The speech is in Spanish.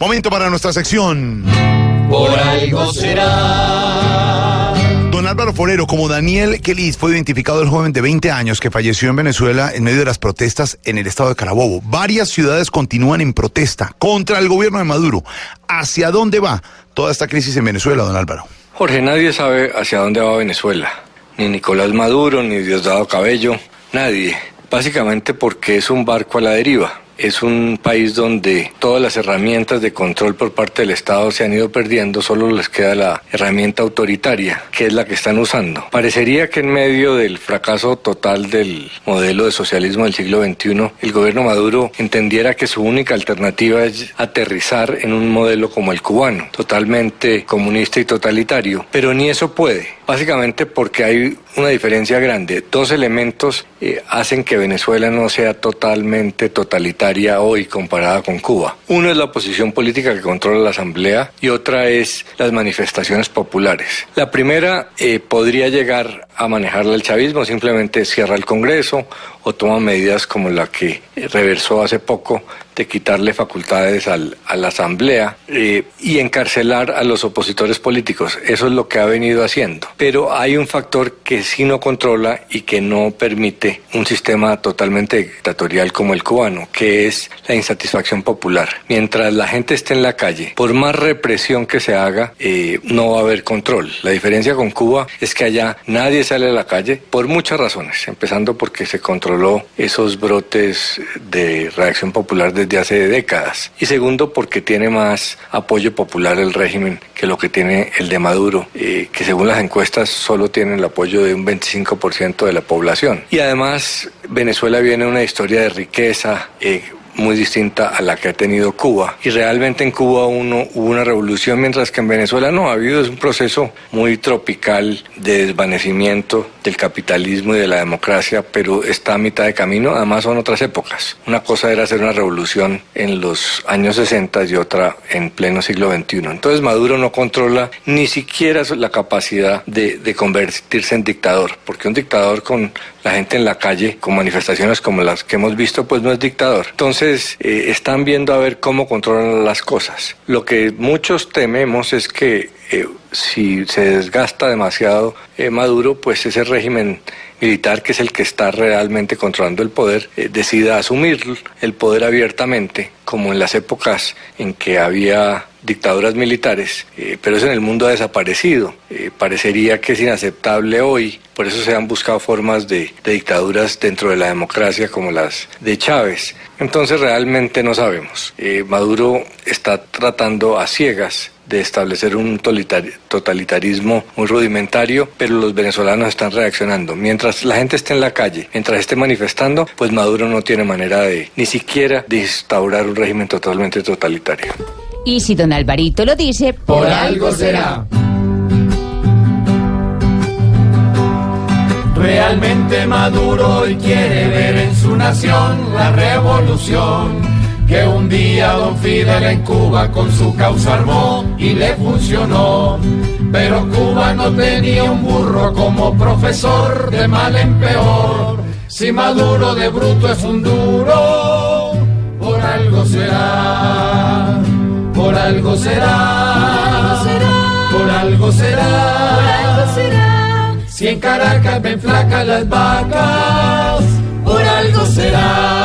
Momento para nuestra sección. Por algo será. Don Álvaro Forero, como Daniel Kelis fue identificado el joven de 20 años que falleció en Venezuela en medio de las protestas en el estado de Carabobo. Varias ciudades continúan en protesta contra el gobierno de Maduro. ¿Hacia dónde va toda esta crisis en Venezuela, don Álvaro? Jorge, nadie sabe hacia dónde va Venezuela. Ni Nicolás Maduro, ni Diosdado Cabello, nadie. Básicamente porque es un barco a la deriva es un país donde todas las herramientas de control por parte del Estado se han ido perdiendo, solo les queda la herramienta autoritaria, que es la que están usando. Parecería que en medio del fracaso total del modelo de socialismo del siglo XXI, el gobierno Maduro entendiera que su única alternativa es aterrizar en un modelo como el cubano, totalmente comunista y totalitario, pero ni eso puede, básicamente porque hay una diferencia grande. Dos elementos eh, hacen que Venezuela no sea totalmente totalitaria hoy comparada con Cuba. Uno es la oposición política que controla la Asamblea y otra es las manifestaciones populares. La primera eh, podría llegar a manejarla el chavismo, simplemente cierra el Congreso o toma medidas como la que reversó hace poco de quitarle facultades al, a la Asamblea eh, y encarcelar a los opositores políticos. Eso es lo que ha venido haciendo. Pero hay un factor que sí no controla y que no permite un sistema totalmente dictatorial como el cubano, que es la insatisfacción popular. Mientras la gente esté en la calle, por más represión que se haga, eh, no va a haber control. La diferencia con Cuba es que allá nadie sale a la calle por muchas razones, empezando porque se controló esos brotes de reacción popular desde hace décadas. Y segundo, porque tiene más apoyo popular el régimen que lo que tiene el de Maduro, eh, que según las encuestas solo tiene el apoyo de un 25% de la población. Y además, Venezuela viene una historia de riqueza. Eh, muy distinta a la que ha tenido Cuba. Y realmente en Cuba uno, hubo una revolución, mientras que en Venezuela no ha habido. Es un proceso muy tropical de desvanecimiento del capitalismo y de la democracia, pero está a mitad de camino. Además son otras épocas. Una cosa era hacer una revolución en los años 60 y otra en pleno siglo XXI. Entonces Maduro no controla ni siquiera la capacidad de, de convertirse en dictador, porque un dictador con la gente en la calle, con manifestaciones como las que hemos visto, pues no es dictador. Entonces eh, están viendo a ver cómo controlan las cosas. Lo que muchos tememos es que eh, si se desgasta demasiado eh, Maduro, pues ese régimen militar, que es el que está realmente controlando el poder, eh, decida asumir el poder abiertamente, como en las épocas en que había dictaduras militares, eh, pero eso en el mundo ha desaparecido. Eh, parecería que es inaceptable hoy, por eso se han buscado formas de, de dictaduras dentro de la democracia como las de Chávez. Entonces realmente no sabemos. Maduro está tratando a ciegas de establecer un totalitarismo muy rudimentario, pero los venezolanos están reaccionando. Mientras la gente esté en la calle, mientras esté manifestando, pues Maduro no tiene manera de ni siquiera de instaurar un régimen totalmente totalitario. Y si don Alvarito lo dice, por, algo será. Realmente Maduro hoy quiere ver en su nación la revolución que un día don Fidel en Cuba con su causa armó y le funcionó. Pero Cuba no tenía un burro como profesor de mal en peor. Si Maduro de bruto es un duro, por algo será, por algo será, por algo será. Si en Caracas ven flacas las vacas, por algo será